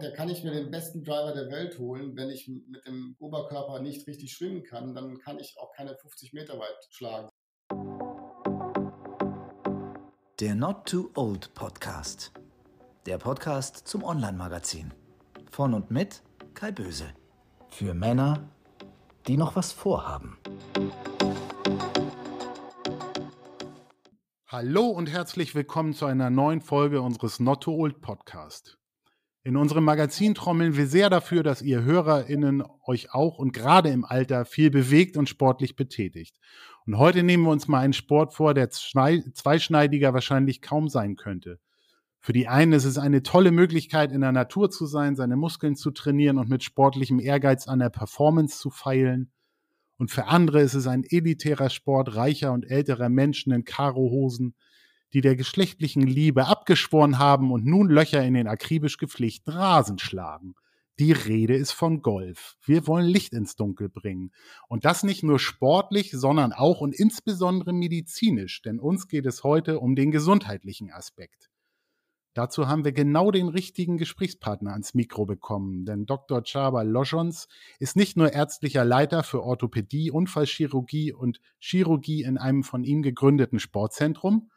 Da kann ich mir den besten Driver der Welt holen. Wenn ich mit dem Oberkörper nicht richtig schwimmen kann, dann kann ich auch keine 50 Meter weit schlagen. Der Not Too Old Podcast. Der Podcast zum Online-Magazin. Von und mit Kai Böse. Für Männer, die noch was vorhaben. Hallo und herzlich willkommen zu einer neuen Folge unseres Not Too Old Podcast. In unserem Magazin trommeln wir sehr dafür, dass ihr HörerInnen euch auch und gerade im Alter viel bewegt und sportlich betätigt. Und heute nehmen wir uns mal einen Sport vor, der zweischneidiger wahrscheinlich kaum sein könnte. Für die einen ist es eine tolle Möglichkeit, in der Natur zu sein, seine Muskeln zu trainieren und mit sportlichem Ehrgeiz an der Performance zu feilen. Und für andere ist es ein elitärer Sport reicher und älterer Menschen in Karohosen, die der geschlechtlichen Liebe abgeschworen haben und nun Löcher in den akribisch gepflegten Rasen schlagen. Die Rede ist von Golf. Wir wollen Licht ins Dunkel bringen. Und das nicht nur sportlich, sondern auch und insbesondere medizinisch, denn uns geht es heute um den gesundheitlichen Aspekt. Dazu haben wir genau den richtigen Gesprächspartner ans Mikro bekommen, denn Dr. Chaba Loschons ist nicht nur ärztlicher Leiter für Orthopädie, Unfallchirurgie und Chirurgie in einem von ihm gegründeten Sportzentrum,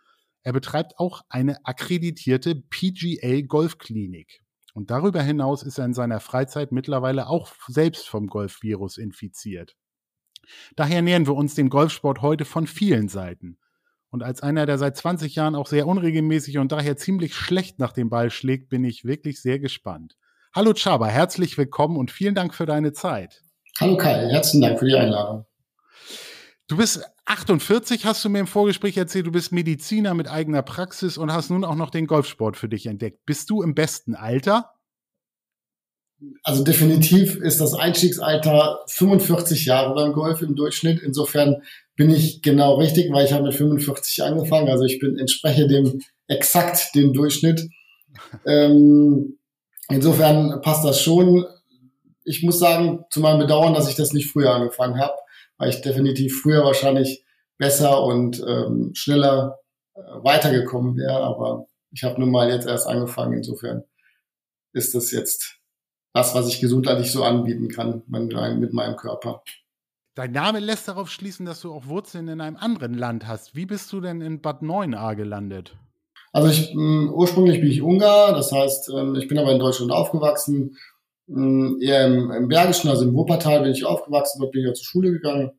er betreibt auch eine akkreditierte PGA Golfklinik. Und darüber hinaus ist er in seiner Freizeit mittlerweile auch selbst vom Golfvirus infiziert. Daher nähern wir uns dem Golfsport heute von vielen Seiten. Und als einer, der seit 20 Jahren auch sehr unregelmäßig und daher ziemlich schlecht nach dem Ball schlägt, bin ich wirklich sehr gespannt. Hallo Chaba, herzlich willkommen und vielen Dank für deine Zeit. Hallo Kai, herzlichen Dank für die Einladung. Du bist 48, hast du mir im Vorgespräch erzählt, du bist Mediziner mit eigener Praxis und hast nun auch noch den Golfsport für dich entdeckt. Bist du im besten Alter? Also definitiv ist das Einstiegsalter 45 Jahre beim Golf im Durchschnitt. Insofern bin ich genau richtig, weil ich habe mit 45 angefangen. Also ich bin entspreche dem exakt dem Durchschnitt. Ähm, insofern passt das schon. Ich muss sagen, zu meinem Bedauern, dass ich das nicht früher angefangen habe weil ich definitiv früher wahrscheinlich besser und ähm, schneller äh, weitergekommen wäre. Aber ich habe nun mal jetzt erst angefangen. Insofern ist das jetzt das, was ich gesundheitlich so anbieten kann mit meinem Körper. Dein Name lässt darauf schließen, dass du auch Wurzeln in einem anderen Land hast. Wie bist du denn in Bad Neuenahr gelandet? Also ich, ursprünglich bin ich Ungar, das heißt, ähm, ich bin aber in Deutschland aufgewachsen, eher im, im Bergischen, also im Wuppertal bin ich aufgewachsen, dort bin ich ja zur Schule gegangen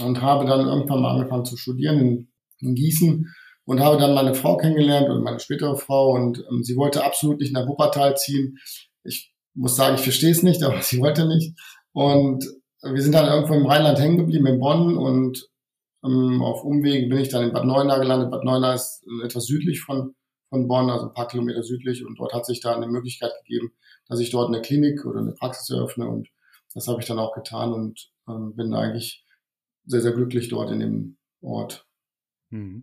und habe dann irgendwann mal angefangen zu studieren in, in Gießen und habe dann meine Frau kennengelernt und meine spätere Frau und ähm, sie wollte absolut nicht nach Wuppertal ziehen. Ich muss sagen, ich verstehe es nicht, aber sie wollte nicht. Und wir sind dann irgendwo im Rheinland hängen geblieben, in Bonn und ähm, auf Umwegen bin ich dann in Bad Neuenahr gelandet. Bad Neuenahr ist etwas südlich von, von Bonn, also ein paar Kilometer südlich und dort hat sich da eine Möglichkeit gegeben, dass ich dort eine Klinik oder eine Praxis eröffne und das habe ich dann auch getan und ähm, bin eigentlich sehr, sehr glücklich dort in dem Ort. Hm.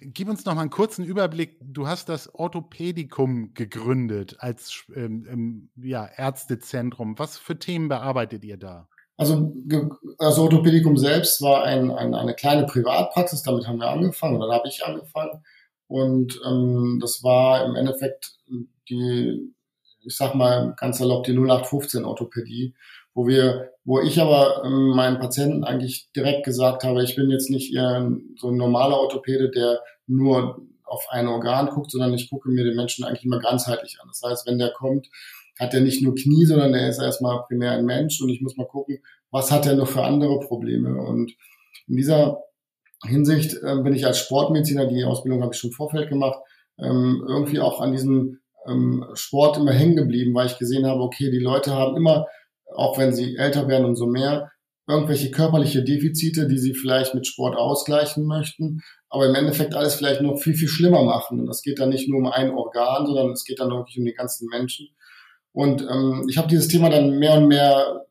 Gib uns noch mal einen kurzen Überblick. Du hast das Orthopädikum gegründet als ähm, ähm, ja, Ärztezentrum. Was für Themen bearbeitet ihr da? Also das Orthopädikum selbst war ein, ein, eine kleine Privatpraxis. Damit haben wir angefangen oder da habe ich angefangen. Und ähm, das war im Endeffekt die ich sag mal ganz salopp die 0815 Orthopädie, wo wir, wo ich aber ähm, meinen Patienten eigentlich direkt gesagt habe, ich bin jetzt nicht eher so ein normaler Orthopäde, der nur auf ein Organ guckt, sondern ich gucke mir den Menschen eigentlich immer ganzheitlich an. Das heißt, wenn der kommt, hat er nicht nur Knie, sondern er ist erstmal primär ein Mensch und ich muss mal gucken, was hat er noch für andere Probleme. Und in dieser Hinsicht äh, bin ich als Sportmediziner, die Ausbildung habe ich schon im Vorfeld gemacht, ähm, irgendwie auch an diesem ähm, Sport immer hängen geblieben, weil ich gesehen habe, okay, die Leute haben immer, auch wenn sie älter werden und so mehr, irgendwelche körperliche Defizite, die sie vielleicht mit Sport ausgleichen möchten, aber im Endeffekt alles vielleicht noch viel, viel schlimmer machen. Und das geht dann nicht nur um ein Organ, sondern es geht dann wirklich um die ganzen Menschen. Und ähm, ich habe dieses Thema dann mehr und mehr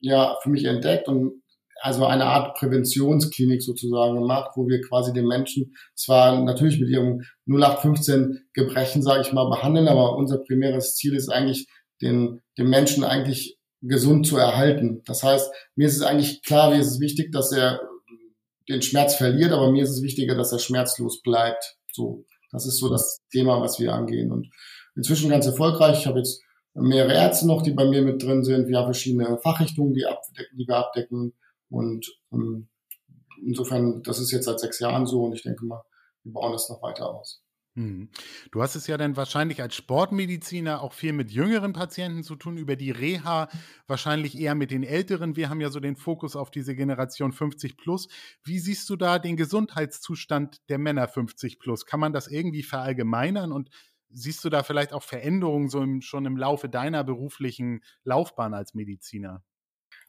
ja für mich entdeckt und also eine Art Präventionsklinik sozusagen gemacht, wo wir quasi den Menschen zwar natürlich mit ihrem 0815 Gebrechen, sage ich mal, behandeln, aber unser primäres Ziel ist eigentlich, den, den Menschen eigentlich gesund zu erhalten. Das heißt, mir ist es eigentlich klar, mir ist es wichtig, dass er den Schmerz verliert, aber mir ist es wichtiger, dass er schmerzlos bleibt. So, das ist so das Thema, was wir angehen. Und inzwischen ganz erfolgreich. Ich habe jetzt mehrere Ärzte noch, die bei mir mit drin sind. Wir haben verschiedene Fachrichtungen, die, abdecken, die wir abdecken. Und ähm, insofern, das ist jetzt seit sechs Jahren so und ich denke mal, wir bauen das noch weiter aus. Mhm. Du hast es ja dann wahrscheinlich als Sportmediziner auch viel mit jüngeren Patienten zu tun, über die Reha wahrscheinlich eher mit den älteren. Wir haben ja so den Fokus auf diese Generation 50 plus. Wie siehst du da den Gesundheitszustand der Männer 50 plus? Kann man das irgendwie verallgemeinern und siehst du da vielleicht auch Veränderungen so im, schon im Laufe deiner beruflichen Laufbahn als Mediziner?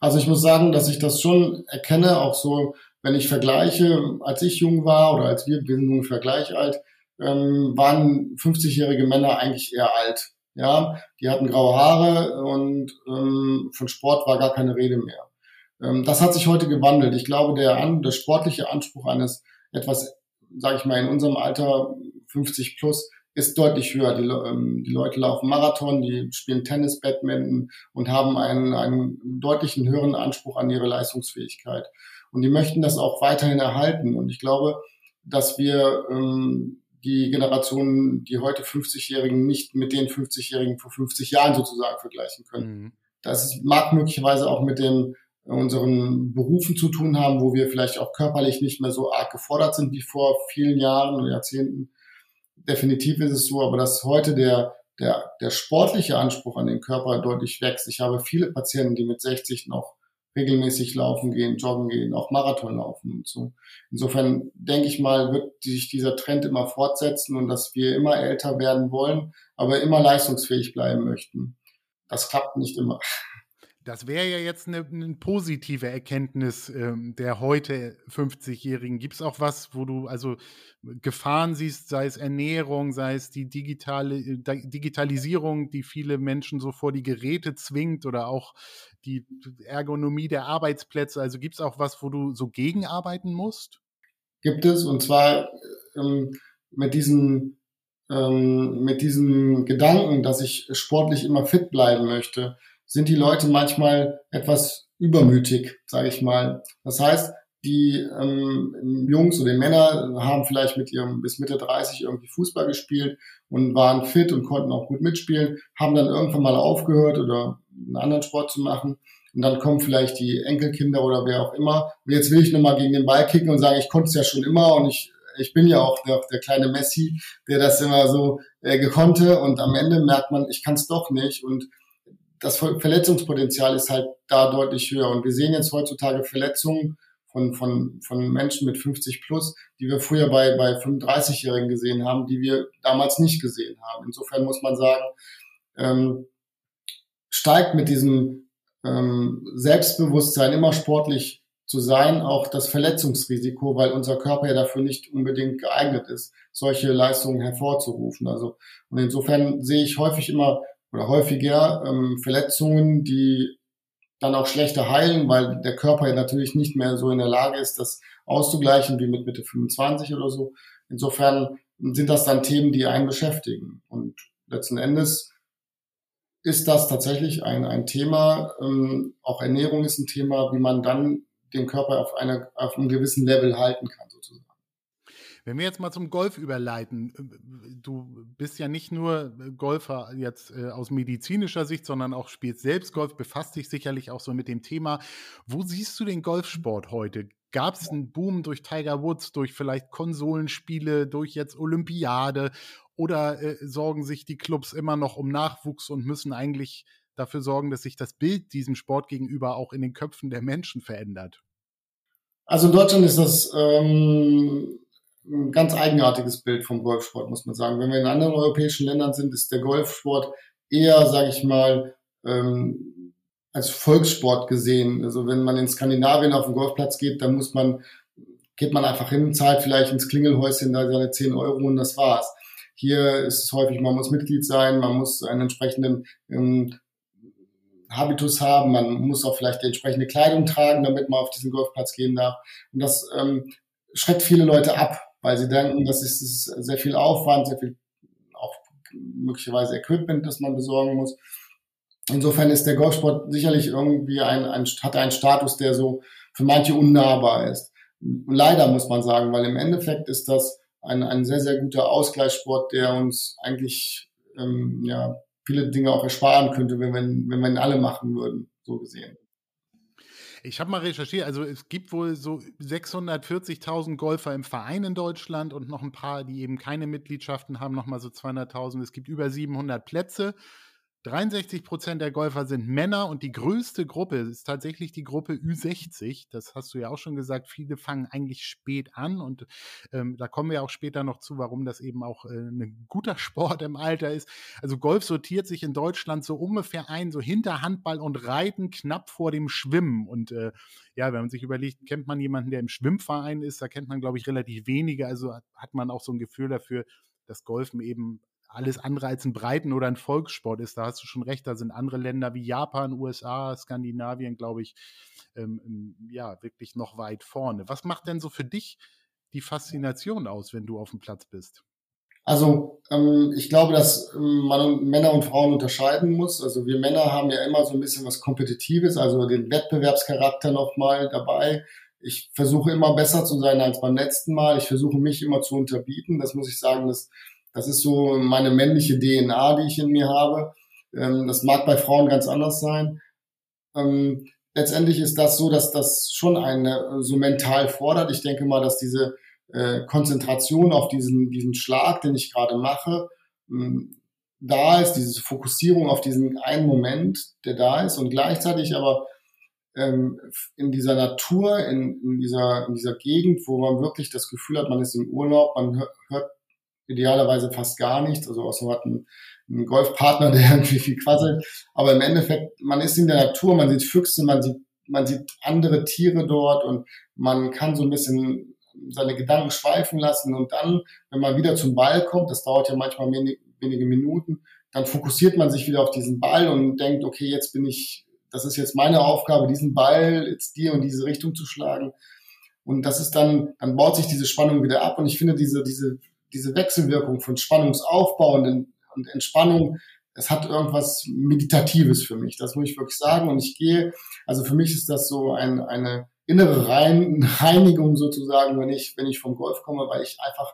Also ich muss sagen, dass ich das schon erkenne, auch so, wenn ich vergleiche, als ich jung war oder als wir, wir sind ungefähr gleich alt, ähm, waren 50-jährige Männer eigentlich eher alt. Ja, die hatten graue Haare und ähm, von Sport war gar keine Rede mehr. Ähm, das hat sich heute gewandelt. Ich glaube, der, an, der sportliche Anspruch eines etwas, sage ich mal, in unserem Alter 50 plus ist deutlich höher. Die, ähm, die Leute laufen Marathon, die spielen Tennis, Badminton und haben einen, einen deutlichen höheren Anspruch an ihre Leistungsfähigkeit. Und die möchten das auch weiterhin erhalten. Und ich glaube, dass wir ähm, die Generationen, die heute 50-Jährigen nicht mit den 50-Jährigen vor 50 Jahren sozusagen vergleichen können. Mhm. Das mag möglicherweise auch mit den unseren Berufen zu tun haben, wo wir vielleicht auch körperlich nicht mehr so arg gefordert sind wie vor vielen Jahren oder Jahrzehnten. Definitiv ist es so, aber dass heute der, der, der sportliche Anspruch an den Körper deutlich wächst. Ich habe viele Patienten, die mit 60 noch regelmäßig laufen gehen, joggen gehen, auch Marathon laufen und so. Insofern denke ich mal, wird sich dieser Trend immer fortsetzen und dass wir immer älter werden wollen, aber immer leistungsfähig bleiben möchten. Das klappt nicht immer. Das wäre ja jetzt eine, eine positive Erkenntnis ähm, der heute 50-Jährigen. Gibt es auch was, wo du also Gefahren siehst, sei es Ernährung, sei es die digitale äh, Digitalisierung, die viele Menschen so vor die Geräte zwingt oder auch die Ergonomie der Arbeitsplätze? Also gibt es auch was, wo du so gegenarbeiten musst? Gibt es und zwar ähm, mit diesen ähm, mit diesem Gedanken, dass ich sportlich immer fit bleiben möchte sind die Leute manchmal etwas übermütig, sage ich mal. Das heißt, die ähm, Jungs oder die Männer haben vielleicht mit ihrem bis Mitte 30 irgendwie Fußball gespielt und waren fit und konnten auch gut mitspielen, haben dann irgendwann mal aufgehört oder einen anderen Sport zu machen. Und dann kommen vielleicht die Enkelkinder oder wer auch immer. Und jetzt will ich nochmal gegen den Ball kicken und sagen, ich konnte es ja schon immer und ich, ich bin ja auch der, der kleine Messi, der das immer so äh, gekonnte. Und am Ende merkt man, ich kann es doch nicht. Und das Verletzungspotenzial ist halt da deutlich höher. Und wir sehen jetzt heutzutage Verletzungen von, von, von Menschen mit 50 plus, die wir früher bei, bei 35-Jährigen gesehen haben, die wir damals nicht gesehen haben. Insofern muss man sagen, ähm, steigt mit diesem ähm, Selbstbewusstsein immer sportlich zu sein, auch das Verletzungsrisiko, weil unser Körper ja dafür nicht unbedingt geeignet ist, solche Leistungen hervorzurufen. Also und insofern sehe ich häufig immer oder häufiger ähm, Verletzungen, die dann auch schlechter heilen, weil der Körper ja natürlich nicht mehr so in der Lage ist, das auszugleichen wie mit Mitte 25 oder so. Insofern sind das dann Themen, die einen beschäftigen. Und letzten Endes ist das tatsächlich ein, ein Thema, ähm, auch Ernährung ist ein Thema, wie man dann den Körper auf, eine, auf einem gewissen Level halten kann. Wenn wir jetzt mal zum Golf überleiten, äh, du bist ja nicht nur Golfer jetzt äh, aus medizinischer Sicht, sondern auch spielst selbst Golf, befasst dich sicherlich auch so mit dem Thema. Wo siehst du den Golfsport heute? Gab es einen Boom durch Tiger Woods, durch vielleicht Konsolenspiele, durch jetzt Olympiade oder äh, sorgen sich die Clubs immer noch um Nachwuchs und müssen eigentlich dafür sorgen, dass sich das Bild diesem Sport gegenüber auch in den Köpfen der Menschen verändert? Also in Deutschland ist das ähm, ein ganz eigenartiges Bild vom Golfsport, muss man sagen. Wenn wir in anderen europäischen Ländern sind, ist der Golfsport eher, sage ich mal, ähm, als Volkssport gesehen. Also wenn man in Skandinavien auf den Golfplatz geht, dann muss man, geht man einfach hin, zahlt vielleicht ins Klingelhäuschen da seine 10 Euro und das war's. Hier ist es häufig, man muss Mitglied sein, man muss einen entsprechenden ähm, Habitus haben, man muss auch vielleicht die entsprechende Kleidung tragen, damit man auf diesen Golfplatz gehen darf. Und das ähm, schreckt viele Leute ab, weil sie denken, das ist, sehr viel Aufwand, sehr viel auch möglicherweise Equipment, das man besorgen muss. Insofern ist der Golfsport sicherlich irgendwie ein, ein hat einen Status, der so für manche unnahbar ist. Leider muss man sagen, weil im Endeffekt ist das ein, ein sehr, sehr guter Ausgleichssport, der uns eigentlich ähm, ja, viele Dinge auch ersparen könnte, wenn, wenn, wenn wir alle machen würden, so gesehen. Ich habe mal recherchiert, also es gibt wohl so 640.000 Golfer im Verein in Deutschland und noch ein paar, die eben keine Mitgliedschaften haben, nochmal so 200.000. Es gibt über 700 Plätze. 63 Prozent der Golfer sind Männer und die größte Gruppe ist tatsächlich die Gruppe Ü60. Das hast du ja auch schon gesagt. Viele fangen eigentlich spät an und ähm, da kommen wir auch später noch zu, warum das eben auch äh, ein guter Sport im Alter ist. Also Golf sortiert sich in Deutschland so ungefähr ein, so hinter Handball und Reiten knapp vor dem Schwimmen. Und äh, ja, wenn man sich überlegt, kennt man jemanden, der im Schwimmverein ist, da kennt man, glaube ich, relativ wenige. Also hat man auch so ein Gefühl dafür, dass Golfen eben alles andere als ein Breiten- oder ein Volkssport ist. Da hast du schon recht, da sind andere Länder wie Japan, USA, Skandinavien, glaube ich, ähm, ja, wirklich noch weit vorne. Was macht denn so für dich die Faszination aus, wenn du auf dem Platz bist? Also ähm, ich glaube, dass ähm, man Männer und Frauen unterscheiden muss. Also wir Männer haben ja immer so ein bisschen was Kompetitives, also den Wettbewerbscharakter nochmal dabei. Ich versuche immer besser zu sein als beim letzten Mal. Ich versuche mich immer zu unterbieten. Das muss ich sagen, dass das ist so meine männliche DNA, die ich in mir habe. Ähm, das mag bei Frauen ganz anders sein. Ähm, letztendlich ist das so, dass das schon eine so mental fordert. Ich denke mal, dass diese äh, Konzentration auf diesen, diesen Schlag, den ich gerade mache, ähm, da ist, diese Fokussierung auf diesen einen Moment, der da ist und gleichzeitig aber ähm, in dieser Natur, in, in, dieser, in dieser Gegend, wo man wirklich das Gefühl hat, man ist im Urlaub, man hört idealerweise fast gar nichts, also außer man hat einen, einen Golfpartner, der irgendwie viel quasselt. Aber im Endeffekt, man ist in der Natur, man sieht Füchse, man sieht, man sieht andere Tiere dort und man kann so ein bisschen seine Gedanken schweifen lassen und dann, wenn man wieder zum Ball kommt, das dauert ja manchmal wenig, wenige Minuten, dann fokussiert man sich wieder auf diesen Ball und denkt, okay, jetzt bin ich, das ist jetzt meine Aufgabe, diesen Ball jetzt dir in diese Richtung zu schlagen. Und das ist dann, dann baut sich diese Spannung wieder ab und ich finde diese, diese diese Wechselwirkung von Spannungsaufbau und, und Entspannung, es hat irgendwas Meditatives für mich. Das muss ich wirklich sagen. Und ich gehe, also für mich ist das so ein, eine innere Reinigung sozusagen, wenn ich, wenn ich vom Golf komme, weil ich einfach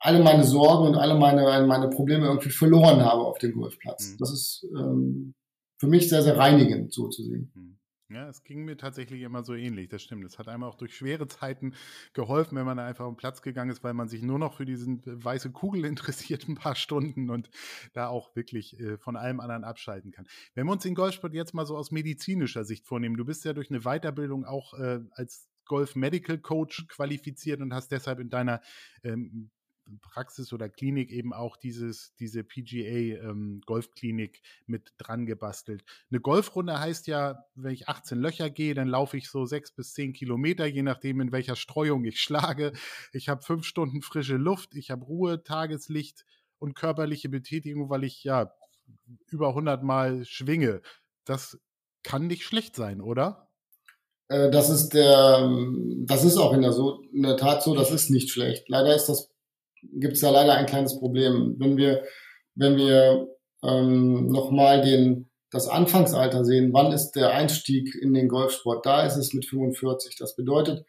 alle meine Sorgen und alle meine, meine Probleme irgendwie verloren habe auf dem Golfplatz. Mhm. Das ist ähm, für mich sehr, sehr reinigend, so zu sehen. Ja, es ging mir tatsächlich immer so ähnlich, das stimmt. Es hat einmal auch durch schwere Zeiten geholfen, wenn man da einfach den Platz gegangen ist, weil man sich nur noch für diesen weiße Kugel interessiert, ein paar Stunden und da auch wirklich äh, von allem anderen abschalten kann. Wenn wir uns den Golfsport jetzt mal so aus medizinischer Sicht vornehmen, du bist ja durch eine Weiterbildung auch äh, als Golf Medical Coach qualifiziert und hast deshalb in deiner ähm, Praxis oder Klinik eben auch dieses, diese PGA ähm, Golfklinik mit dran gebastelt. Eine Golfrunde heißt ja, wenn ich 18 Löcher gehe, dann laufe ich so sechs bis zehn Kilometer, je nachdem, in welcher Streuung ich schlage. Ich habe fünf Stunden frische Luft, ich habe Ruhe, Tageslicht und körperliche Betätigung, weil ich ja über 100 Mal schwinge. Das kann nicht schlecht sein, oder? Äh, das ist der, das ist auch in der, so, in der Tat so, das ist nicht schlecht. Leider ist das gibt es da leider ein kleines Problem. Wenn wir, wenn wir ähm, nochmal den, das Anfangsalter sehen, wann ist der Einstieg in den Golfsport? Da ist es mit 45. Das bedeutet,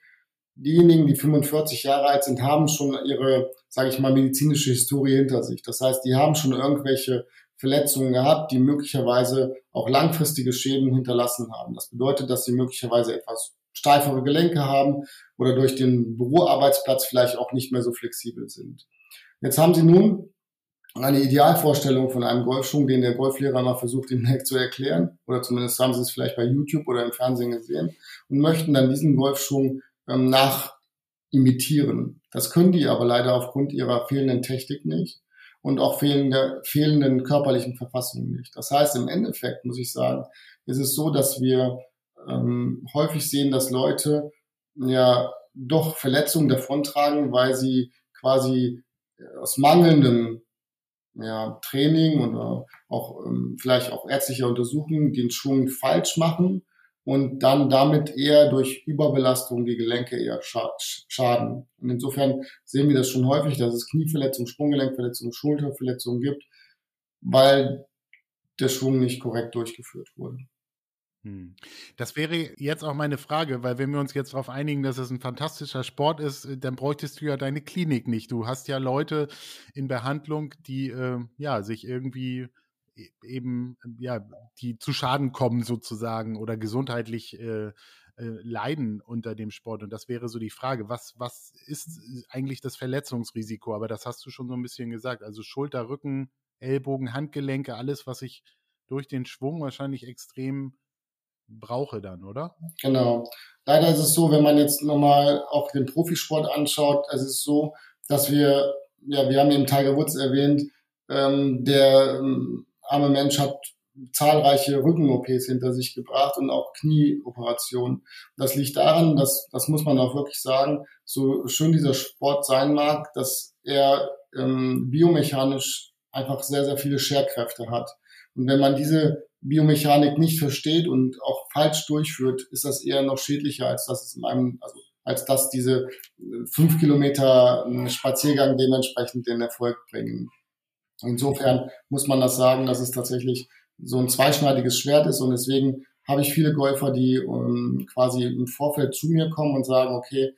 diejenigen, die 45 Jahre alt sind, haben schon ihre, sage ich mal, medizinische Historie hinter sich. Das heißt, die haben schon irgendwelche Verletzungen gehabt, die möglicherweise auch langfristige Schäden hinterlassen haben. Das bedeutet, dass sie möglicherweise etwas steifere Gelenke haben oder durch den Büroarbeitsplatz vielleicht auch nicht mehr so flexibel sind. Jetzt haben Sie nun eine Idealvorstellung von einem Golfschwung, den der Golflehrer mal versucht, dem Heck zu erklären, oder zumindest haben Sie es vielleicht bei YouTube oder im Fernsehen gesehen und möchten dann diesen Golfschwung ähm, nach imitieren. Das können die aber leider aufgrund ihrer fehlenden Technik nicht und auch fehlende, fehlenden körperlichen Verfassung nicht. Das heißt, im Endeffekt muss ich sagen, ist es so, dass wir ähm, häufig sehen, dass Leute ja doch Verletzungen davontragen, weil sie quasi äh, aus mangelndem ja, Training oder auch ähm, vielleicht auch ärztlicher Untersuchung den Schwung falsch machen und dann damit eher durch Überbelastung die Gelenke eher schaden. Und insofern sehen wir das schon häufig, dass es Knieverletzungen, Sprunggelenkverletzungen, Schulterverletzungen gibt, weil der Schwung nicht korrekt durchgeführt wurde. Hm. Das wäre jetzt auch meine Frage, weil wenn wir uns jetzt darauf einigen, dass es ein fantastischer Sport ist, äh, dann bräuchtest du ja deine Klinik nicht. Du hast ja Leute in Behandlung, die äh, ja sich irgendwie e-, eben, ja, die zu Schaden kommen sozusagen oder gesundheitlich äh, äh, leiden unter dem Sport. Und das wäre so die Frage, was, was ist eigentlich das Verletzungsrisiko? Aber das hast du schon so ein bisschen gesagt. Also Schulter, Rücken, Ellbogen, Handgelenke, alles, was ich durch den Schwung wahrscheinlich extrem brauche dann, oder? Genau. Leider ist es so, wenn man jetzt nochmal auch den Profisport anschaut, es ist so, dass wir, ja, wir haben eben Tiger Woods erwähnt, ähm, der ähm, arme Mensch hat zahlreiche Rücken-OPs hinter sich gebracht und auch Knieoperationen. Das liegt daran, dass, das muss man auch wirklich sagen, so schön dieser Sport sein mag, dass er ähm, biomechanisch einfach sehr, sehr viele Scherkräfte hat. Und wenn man diese Biomechanik nicht versteht und auch falsch durchführt, ist das eher noch schädlicher, als dass es in einem, also als dass diese äh, fünf Kilometer äh, Spaziergang dementsprechend den Erfolg bringen. Insofern muss man das sagen, dass es tatsächlich so ein zweischneidiges Schwert ist und deswegen habe ich viele Golfer, die um, ähm, quasi im Vorfeld zu mir kommen und sagen, okay,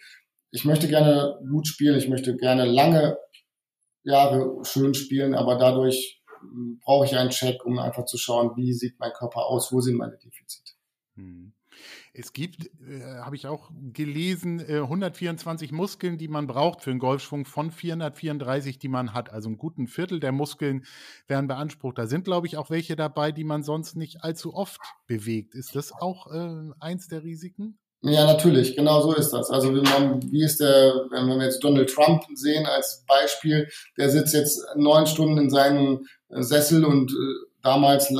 ich möchte gerne gut spielen, ich möchte gerne lange Jahre schön spielen, aber dadurch brauche ich einen Check, um einfach zu schauen, wie sieht mein Körper aus, wo sind meine Defizite. Hm. Es gibt, äh, habe ich auch gelesen, äh, 124 Muskeln, die man braucht für einen Golfschwung von 434, die man hat. Also ein guten Viertel der Muskeln werden beansprucht. Da sind, glaube ich, auch welche dabei, die man sonst nicht allzu oft bewegt. Ist das auch äh, eins der Risiken? Ja, natürlich, genau so ist das. Also wie ist der, wenn wir jetzt Donald Trump sehen als Beispiel, der sitzt jetzt neun Stunden in seinem Sessel und äh, damals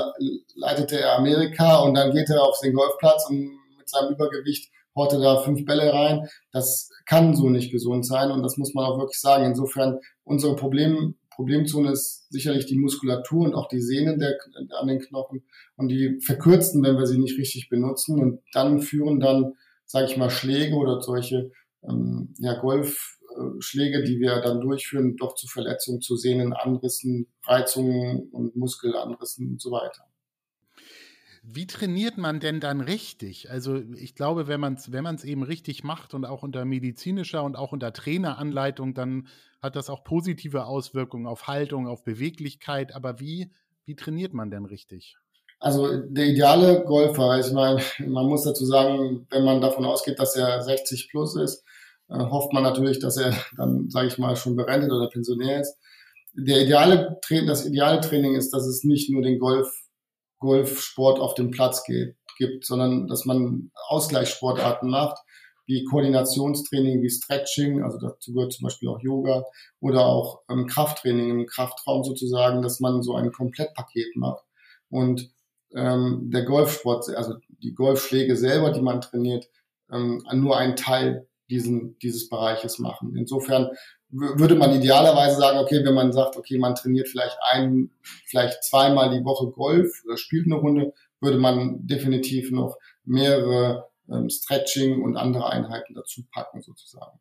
leitete er Amerika und dann geht er auf den Golfplatz und mit seinem Übergewicht haut er da fünf Bälle rein. Das kann so nicht gesund sein und das muss man auch wirklich sagen. Insofern, unsere Problem, Problemzone ist sicherlich die Muskulatur und auch die Sehnen der, an den Knochen und die verkürzten, wenn wir sie nicht richtig benutzen und dann führen dann, sage ich mal, Schläge oder solche ähm, ja, Golfschläge, die wir dann durchführen, doch zu Verletzungen, zu Sehnenanrissen, Reizungen und Muskelanrissen und so weiter. Wie trainiert man denn dann richtig? Also ich glaube, wenn man es wenn man's eben richtig macht und auch unter medizinischer und auch unter Traineranleitung, dann hat das auch positive Auswirkungen auf Haltung, auf Beweglichkeit. Aber wie, wie trainiert man denn richtig? Also der ideale Golfer, ich meine, man muss dazu sagen, wenn man davon ausgeht, dass er 60 plus ist, äh, hofft man natürlich, dass er dann, sage ich mal, schon berentet oder pensionär ist. Der ideale Training, das ideale Training ist, dass es nicht nur den Golf, Golfsport auf dem Platz geht, gibt, sondern dass man Ausgleichssportarten macht, wie Koordinationstraining, wie Stretching, also dazu gehört zum Beispiel auch Yoga oder auch ähm, Krafttraining im Kraftraum sozusagen, dass man so ein Komplettpaket macht. Und ähm, der Golfsport, also die Golfschläge selber, die man trainiert, ähm, nur ein Teil diesen, dieses Bereiches machen. Insofern würde man idealerweise sagen, okay, wenn man sagt, okay, man trainiert vielleicht ein, vielleicht zweimal die Woche Golf oder spielt eine Runde, würde man definitiv noch mehrere ähm, Stretching und andere Einheiten dazu packen sozusagen.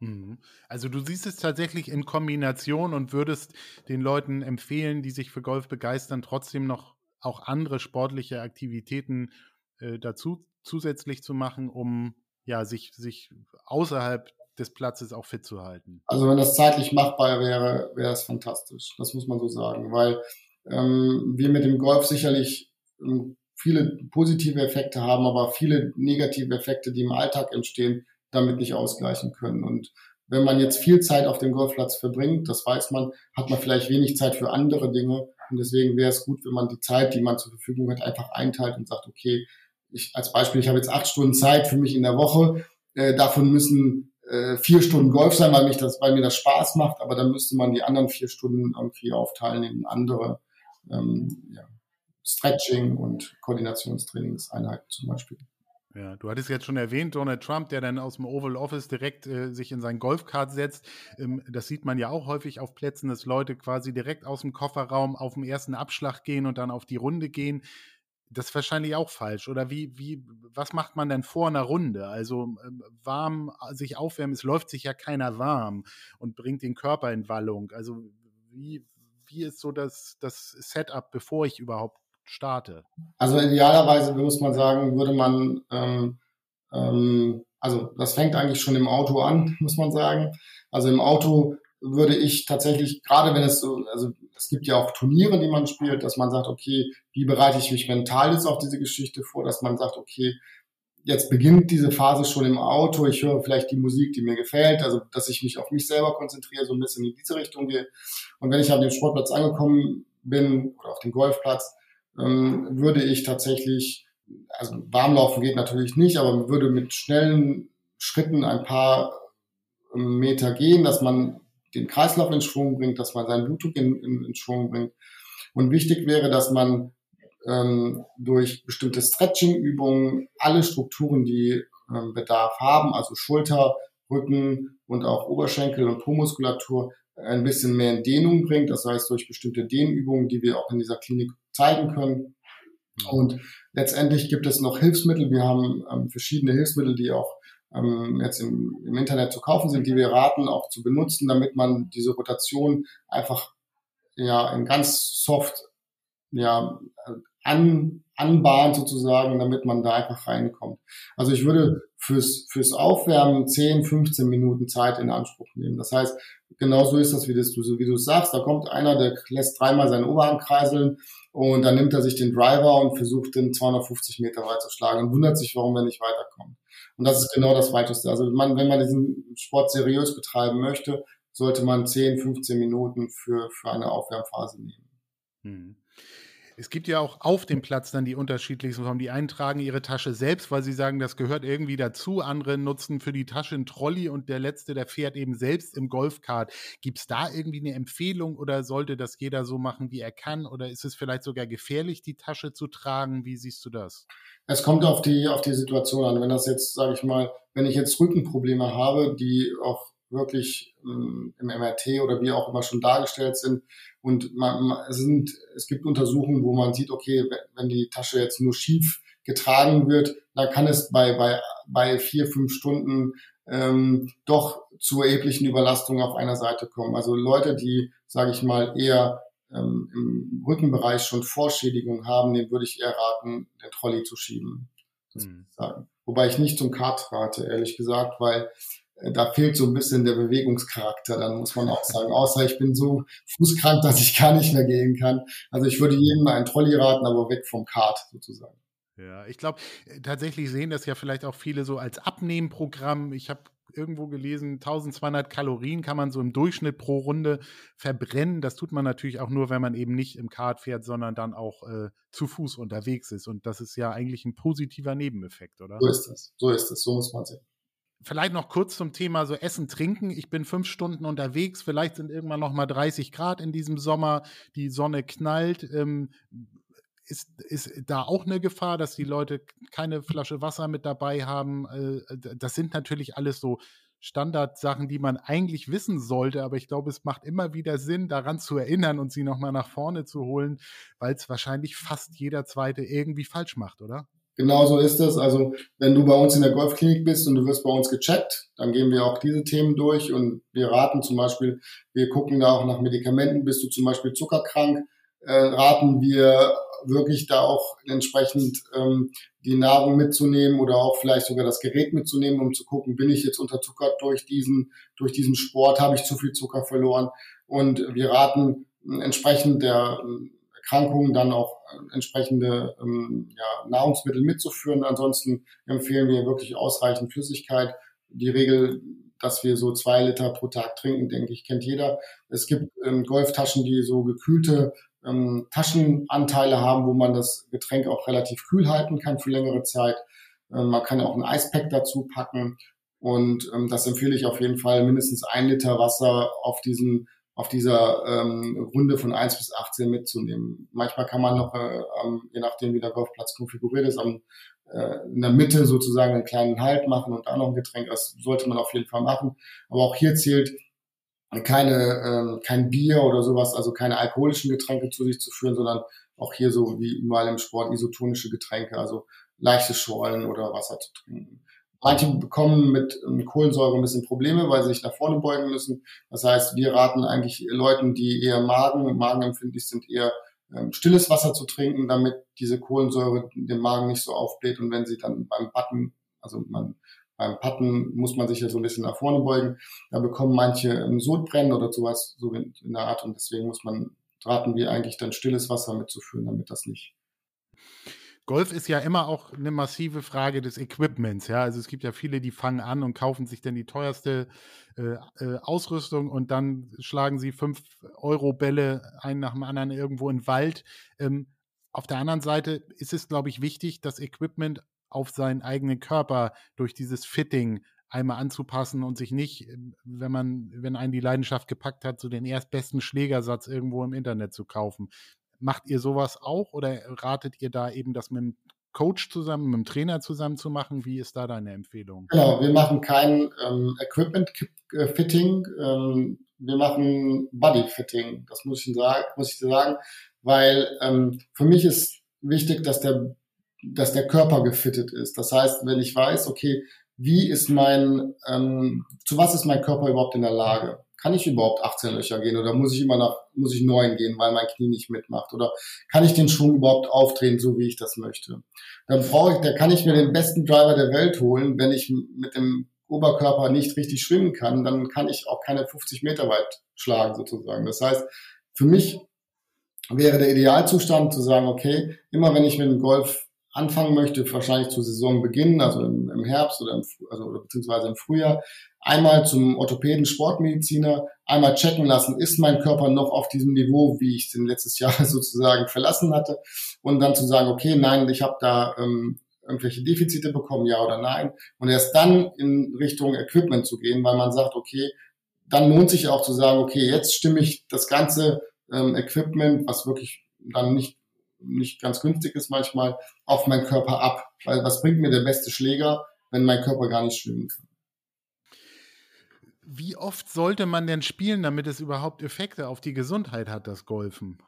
Mhm. Also du siehst es tatsächlich in Kombination und würdest den Leuten empfehlen, die sich für Golf begeistern, trotzdem noch auch andere sportliche Aktivitäten äh, dazu zusätzlich zu machen, um ja, sich, sich außerhalb des Platzes auch fit zu halten. Also wenn das zeitlich machbar wäre, wäre es fantastisch. Das muss man so sagen, weil ähm, wir mit dem Golf sicherlich ähm, viele positive Effekte haben, aber viele negative Effekte, die im Alltag entstehen, damit nicht ausgleichen können. Und wenn man jetzt viel Zeit auf dem Golfplatz verbringt, das weiß man, hat man vielleicht wenig Zeit für andere Dinge. Und deswegen wäre es gut, wenn man die Zeit, die man zur Verfügung hat, einfach einteilt und sagt, okay, ich als Beispiel, ich habe jetzt acht Stunden Zeit für mich in der Woche, äh, davon müssen äh, vier Stunden Golf sein, weil, mich das, weil mir das Spaß macht, aber dann müsste man die anderen vier Stunden irgendwie aufteilen in andere ähm, ja, Stretching und Koordinationstrainingseinheiten zum Beispiel. Ja, du hattest jetzt schon erwähnt, Donald Trump, der dann aus dem Oval Office direkt äh, sich in sein Golfkart setzt. Ähm, das sieht man ja auch häufig auf Plätzen, dass Leute quasi direkt aus dem Kofferraum auf den ersten Abschlag gehen und dann auf die Runde gehen. Das ist wahrscheinlich auch falsch. Oder wie, wie, was macht man denn vor einer Runde? Also ähm, warm äh, sich aufwärmen, es läuft sich ja keiner warm und bringt den Körper in Wallung. Also wie, wie ist so das, das Setup, bevor ich überhaupt starte? Also idealerweise muss man sagen, würde man, ähm, ähm, also das fängt eigentlich schon im Auto an, muss man sagen. Also im Auto würde ich tatsächlich, gerade wenn es so, also es gibt ja auch Turniere, die man spielt, dass man sagt, okay, wie bereite ich mich mental jetzt auf diese Geschichte vor, dass man sagt, okay, jetzt beginnt diese Phase schon im Auto, ich höre vielleicht die Musik, die mir gefällt, also dass ich mich auf mich selber konzentriere, so ein bisschen in diese Richtung gehe. Und wenn ich an dem Sportplatz angekommen bin oder auf dem Golfplatz, ähm, würde ich tatsächlich, also warmlaufen geht natürlich nicht, aber würde mit schnellen Schritten ein paar ähm, Meter gehen, dass man den Kreislauf in Schwung bringt, dass man seinen Blutdruck in, in, in Schwung bringt. Und wichtig wäre, dass man ähm, durch bestimmte Stretching-Übungen alle Strukturen, die ähm, Bedarf haben, also Schulter, Rücken und auch Oberschenkel und Po-Muskulatur, ein bisschen mehr in Dehnung bringt. Das heißt, durch bestimmte Dehnübungen, die wir auch in dieser Klinik zeigen können. Und letztendlich gibt es noch Hilfsmittel. Wir haben ähm, verschiedene Hilfsmittel, die auch ähm, jetzt im, im Internet zu kaufen sind, die wir raten auch zu benutzen, damit man diese Rotation einfach ja in ganz soft ja an, anbahnt sozusagen, damit man da einfach reinkommt. Also ich würde fürs, fürs Aufwärmen 10, 15 Minuten Zeit in Anspruch nehmen. Das heißt, genauso ist das, wie, das du, wie du sagst. Da kommt einer, der lässt dreimal seinen Oberarm kreiseln und dann nimmt er sich den Driver und versucht den 250 Meter weit zu schlagen und wundert sich, warum er nicht weiterkommt. Und das ist genau das Weiteste. Also man, wenn man diesen Sport seriös betreiben möchte, sollte man 10, 15 Minuten für, für eine Aufwärmphase nehmen. Hm. Es gibt ja auch auf dem Platz dann die unterschiedlichsten Formen. Die einen tragen ihre Tasche selbst, weil sie sagen, das gehört irgendwie dazu. Andere nutzen für die Tasche einen Trolley und der letzte, der fährt eben selbst im Golfkart. Gibt es da irgendwie eine Empfehlung oder sollte das jeder so machen, wie er kann? Oder ist es vielleicht sogar gefährlich, die Tasche zu tragen? Wie siehst du das? Es kommt auf die, auf die Situation an. Wenn das jetzt, sage ich mal, wenn ich jetzt Rückenprobleme habe, die auch wirklich ähm, im MRT oder wie auch immer schon dargestellt sind. Und man, es, sind, es gibt Untersuchungen, wo man sieht, okay, wenn die Tasche jetzt nur schief getragen wird, dann kann es bei, bei, bei vier, fünf Stunden ähm, doch zu erheblichen Überlastungen auf einer Seite kommen. Also Leute, die, sage ich mal, eher ähm, im Rückenbereich schon Vorschädigungen haben, denen würde ich eher raten, den Trolley zu schieben. Mhm. Wobei ich nicht zum Kart rate, ehrlich gesagt, weil da fehlt so ein bisschen der Bewegungscharakter, dann muss man auch sagen. Außer ich bin so fußkrank, dass ich gar nicht mehr gehen kann. Also ich würde jedem einen Trolley raten, aber weg vom Kart sozusagen. Ja, ich glaube, äh, tatsächlich sehen das ja vielleicht auch viele so als Abnehmprogramm. Ich habe irgendwo gelesen, 1200 Kalorien kann man so im Durchschnitt pro Runde verbrennen. Das tut man natürlich auch nur, wenn man eben nicht im Kart fährt, sondern dann auch äh, zu Fuß unterwegs ist. Und das ist ja eigentlich ein positiver Nebeneffekt, oder? So ist es. So ist es. So muss man sehen. Vielleicht noch kurz zum Thema so Essen, Trinken. Ich bin fünf Stunden unterwegs. Vielleicht sind irgendwann noch mal 30 Grad in diesem Sommer. Die Sonne knallt. Ähm, ist, ist da auch eine Gefahr, dass die Leute keine Flasche Wasser mit dabei haben? Äh, das sind natürlich alles so Standardsachen, die man eigentlich wissen sollte, aber ich glaube, es macht immer wieder Sinn, daran zu erinnern und sie nochmal nach vorne zu holen, weil es wahrscheinlich fast jeder Zweite irgendwie falsch macht, oder? Genau so ist es. Also wenn du bei uns in der Golfklinik bist und du wirst bei uns gecheckt, dann gehen wir auch diese Themen durch und wir raten zum Beispiel, wir gucken da auch nach Medikamenten, bist du zum Beispiel zuckerkrank, äh, raten wir wirklich da auch entsprechend ähm, die Nahrung mitzunehmen oder auch vielleicht sogar das Gerät mitzunehmen, um zu gucken, bin ich jetzt unterzuckert durch diesen, durch diesen Sport, habe ich zu viel Zucker verloren. Und wir raten äh, entsprechend der Erkrankungen dann auch äh, entsprechende ähm, ja, Nahrungsmittel mitzuführen. Ansonsten empfehlen wir wirklich ausreichend Flüssigkeit. Die Regel, dass wir so zwei Liter pro Tag trinken, denke ich, kennt jeder. Es gibt ähm, Golftaschen, die so gekühlte ähm, Taschenanteile haben, wo man das Getränk auch relativ kühl halten kann für längere Zeit. Ähm, man kann auch ein Eispack dazu packen. Und ähm, das empfehle ich auf jeden Fall, mindestens ein Liter Wasser auf diesen auf dieser ähm, Runde von 1 bis 18 mitzunehmen. Manchmal kann man noch, äh, je nachdem wie der Golfplatz konfiguriert ist, am, äh, in der Mitte sozusagen einen kleinen Halt machen und da noch ein Getränk. Das sollte man auf jeden Fall machen. Aber auch hier zählt keine, ähm, kein Bier oder sowas, also keine alkoholischen Getränke zu sich zu führen, sondern auch hier so wie überall im Sport isotonische Getränke, also leichte Schorlen oder Wasser zu trinken. Manche bekommen mit ähm, Kohlensäure ein bisschen Probleme, weil sie sich nach vorne beugen müssen. Das heißt, wir raten eigentlich Leuten, die eher Magen, magenempfindlich sind, eher ähm, stilles Wasser zu trinken, damit diese Kohlensäure den Magen nicht so aufbläht. Und wenn sie dann beim Backen, also man, beim Patten muss man sich ja so ein bisschen nach vorne beugen. Da bekommen manche ein Sodbrennen oder sowas, so in, in der Art. Und deswegen muss man, raten wir eigentlich dann stilles Wasser mitzuführen, damit das nicht Golf ist ja immer auch eine massive Frage des Equipments. Ja, also es gibt ja viele, die fangen an und kaufen sich dann die teuerste äh, äh, Ausrüstung und dann schlagen sie fünf Euro Bälle ein nach dem anderen irgendwo in den Wald. Ähm, auf der anderen Seite ist es, glaube ich, wichtig, das Equipment auf seinen eigenen Körper durch dieses Fitting einmal anzupassen und sich nicht, ähm, wenn man, wenn einen die Leidenschaft gepackt hat, so den erstbesten Schlägersatz irgendwo im Internet zu kaufen. Macht ihr sowas auch oder ratet ihr da eben das mit dem Coach zusammen, mit dem Trainer zusammen zu machen? Wie ist da deine Empfehlung? Genau, wir machen kein ähm, Equipment-Fitting, ähm, wir machen Body-Fitting. Das muss ich, sagen, muss ich sagen, weil ähm, für mich ist wichtig, dass der, dass der Körper gefittet ist. Das heißt, wenn ich weiß, okay, wie ist mein, ähm, zu was ist mein Körper überhaupt in der Lage? Kann ich überhaupt 18 Löcher gehen oder muss ich immer nach, muss ich neun gehen, weil mein Knie nicht mitmacht oder kann ich den Schwung überhaupt aufdrehen, so wie ich das möchte? Dann brauche ich, da kann ich mir den besten Driver der Welt holen, wenn ich mit dem Oberkörper nicht richtig schwimmen kann, dann kann ich auch keine 50 Meter weit schlagen sozusagen. Das heißt, für mich wäre der Idealzustand zu sagen, okay, immer wenn ich mit dem Golf anfangen möchte, wahrscheinlich zu Saisonbeginn, also im, im Herbst oder, im, also, oder beziehungsweise im Frühjahr, einmal zum Orthopäden, Sportmediziner, einmal checken lassen, ist mein Körper noch auf diesem Niveau, wie ich den letztes Jahr sozusagen verlassen hatte, und dann zu sagen, okay, nein, ich habe da ähm, irgendwelche Defizite bekommen, ja oder nein, und erst dann in Richtung Equipment zu gehen, weil man sagt, okay, dann lohnt sich auch zu sagen, okay, jetzt stimme ich das ganze ähm, Equipment, was wirklich dann nicht nicht ganz günstig ist manchmal, auf meinen Körper ab. Weil was bringt mir der beste Schläger, wenn mein Körper gar nicht schwimmen kann? Wie oft sollte man denn spielen, damit es überhaupt Effekte auf die Gesundheit hat, das Golfen?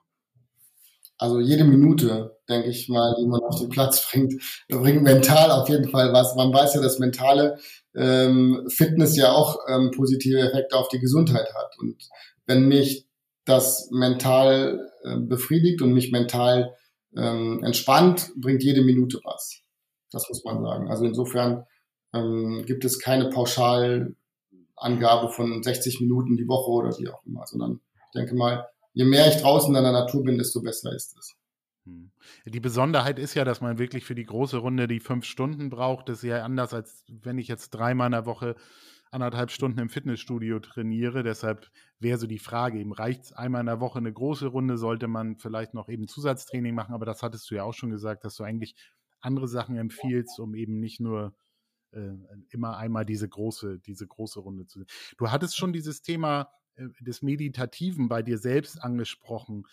Also jede Minute, denke ich mal, die man auf den Platz bringt, bringt mental auf jeden Fall was. Man weiß ja, dass mentale ähm, Fitness ja auch ähm, positive Effekte auf die Gesundheit hat. Und wenn mich das mental äh, befriedigt und mich mental ähm, entspannt, bringt jede Minute was. Das muss man sagen. Also insofern ähm, gibt es keine Pauschalangabe von 60 Minuten die Woche oder wie auch immer, sondern ich denke mal, je mehr ich draußen in der Natur bin, desto besser ist es. Hm. Die Besonderheit ist ja, dass man wirklich für die große Runde die fünf Stunden braucht. Das ist ja anders, als wenn ich jetzt dreimal in der Woche anderthalb Stunden im Fitnessstudio trainiere. Deshalb wäre so die Frage, eben reicht es einmal in der Woche eine große Runde, sollte man vielleicht noch eben Zusatztraining machen, aber das hattest du ja auch schon gesagt, dass du eigentlich andere Sachen empfiehlst, um eben nicht nur äh, immer einmal diese große, diese große Runde zu sehen. Du hattest schon dieses Thema äh, des Meditativen bei dir selbst angesprochen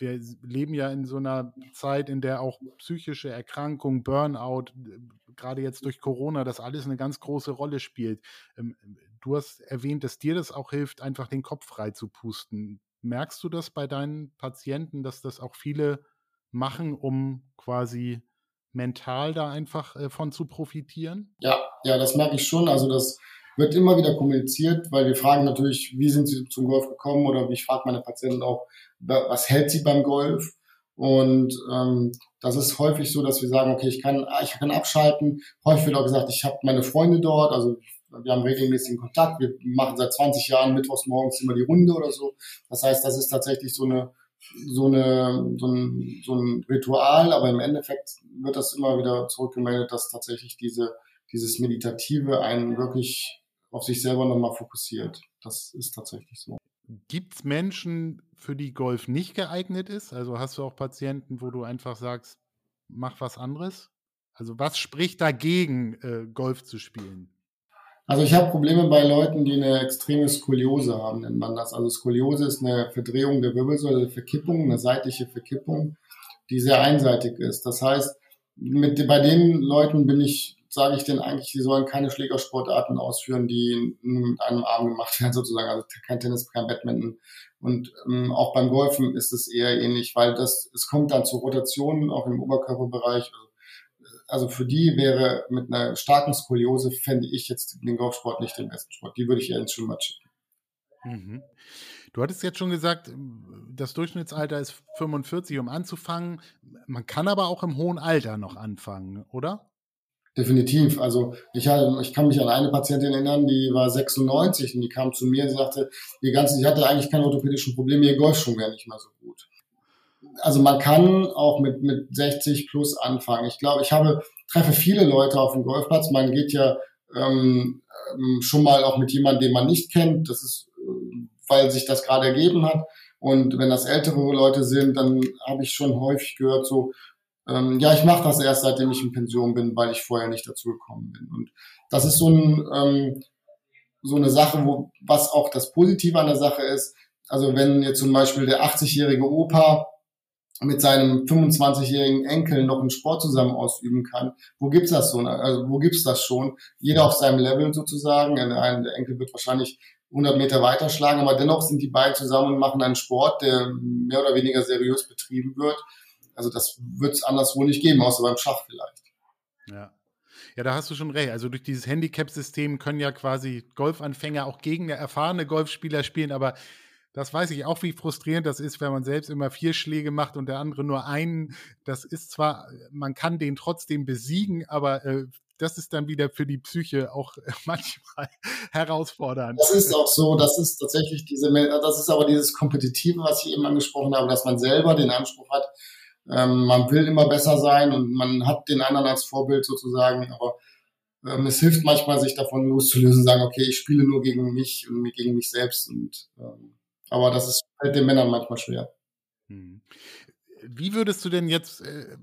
wir leben ja in so einer Zeit, in der auch psychische Erkrankungen, Burnout, gerade jetzt durch Corona, das alles eine ganz große Rolle spielt. Ähm, du hast erwähnt, dass dir das auch hilft, einfach den Kopf frei zu pusten. Merkst du das bei deinen Patienten, dass das auch viele machen, um quasi mental da einfach äh, von zu profitieren? Ja, ja, das merke ich schon. Also das wird immer wieder kommuniziert, weil wir fragen natürlich, wie sind Sie zum Golf gekommen oder ich frage meine Patienten auch, was hält sie beim Golf? Und ähm, das ist häufig so, dass wir sagen, okay, ich kann, ich kann abschalten. Häufig wird auch gesagt, ich habe meine Freunde dort, also wir haben regelmäßigen Kontakt. Wir machen seit 20 Jahren mittwochs morgens immer die Runde oder so. Das heißt, das ist tatsächlich so eine so eine so ein, so ein Ritual, aber im Endeffekt wird das immer wieder zurückgemeldet, dass tatsächlich diese dieses Meditative einen wirklich auf sich selber nochmal fokussiert. Das ist tatsächlich so. Gibt es Menschen, für die Golf nicht geeignet ist? Also hast du auch Patienten, wo du einfach sagst, mach was anderes? Also was spricht dagegen, äh, Golf zu spielen? Also ich habe Probleme bei Leuten, die eine extreme Skoliose haben, nennt man das. Also Skoliose ist eine Verdrehung der Wirbelsäule, eine Verkippung, eine seitliche Verkippung, die sehr einseitig ist. Das heißt, mit, bei den Leuten bin ich sage ich denn eigentlich, sie sollen keine Schlägersportarten ausführen, die mit einem Arm gemacht werden, sozusagen. Also kein Tennis, kein Badminton. Und ähm, auch beim Golfen ist es eher ähnlich, weil das, es kommt dann zu Rotationen, auch im Oberkörperbereich. Also, also für die wäre mit einer starken Skoliose, fände ich jetzt den Golfsport nicht den besten Sport. Die würde ich eher ins Schwimmbad schicken. Mhm. Du hattest jetzt schon gesagt, das Durchschnittsalter ist 45, um anzufangen. Man kann aber auch im hohen Alter noch anfangen, oder? Definitiv. Also ich, hatte, ich kann mich an eine Patientin erinnern, die war 96 und die kam zu mir und sagte, ihr ganze, sie hatte eigentlich keine orthopädischen Probleme, ihr Golfschwung wäre nicht mehr so gut. Also man kann auch mit, mit 60 plus anfangen. Ich glaube, ich habe, treffe viele Leute auf dem Golfplatz. Man geht ja ähm, ähm schon mal auch mit jemandem, den man nicht kennt. Das ist, äh, weil sich das gerade ergeben hat. Und wenn das ältere Leute sind, dann habe ich schon häufig gehört, so, ähm, ja, ich mache das erst, seitdem ich in Pension bin, weil ich vorher nicht dazu gekommen bin. Und das ist so, ein, ähm, so eine Sache, wo, was auch das Positive an der Sache ist. Also wenn jetzt zum Beispiel der 80-jährige Opa mit seinem 25-jährigen Enkel noch einen Sport zusammen ausüben kann. Wo gibt's das so? Also wo gibt's das schon? Jeder auf seinem Level sozusagen. Der Enkel wird wahrscheinlich 100 Meter weiterschlagen, aber dennoch sind die beiden zusammen und machen einen Sport, der mehr oder weniger seriös betrieben wird. Also das wird es anderswo nicht geben, außer beim Schach vielleicht. Ja. Ja, da hast du schon recht. Also durch dieses Handicap-System können ja quasi Golfanfänger auch gegen erfahrene Golfspieler spielen, aber das weiß ich auch, wie frustrierend das ist, wenn man selbst immer vier Schläge macht und der andere nur einen. Das ist zwar, man kann den trotzdem besiegen, aber äh, das ist dann wieder für die Psyche auch manchmal herausfordernd. Das ist auch so, das ist tatsächlich diese, das ist aber dieses Kompetitive, was ich eben angesprochen habe, dass man selber den Anspruch hat, ähm, man will immer besser sein und man hat den anderen als Vorbild sozusagen, aber ähm, es hilft manchmal, sich davon loszulösen, sagen, okay, ich spiele nur gegen mich und gegen mich selbst. Und ähm, aber das ist fällt den Männern manchmal schwer. Hm. Wie würdest du denn jetzt äh,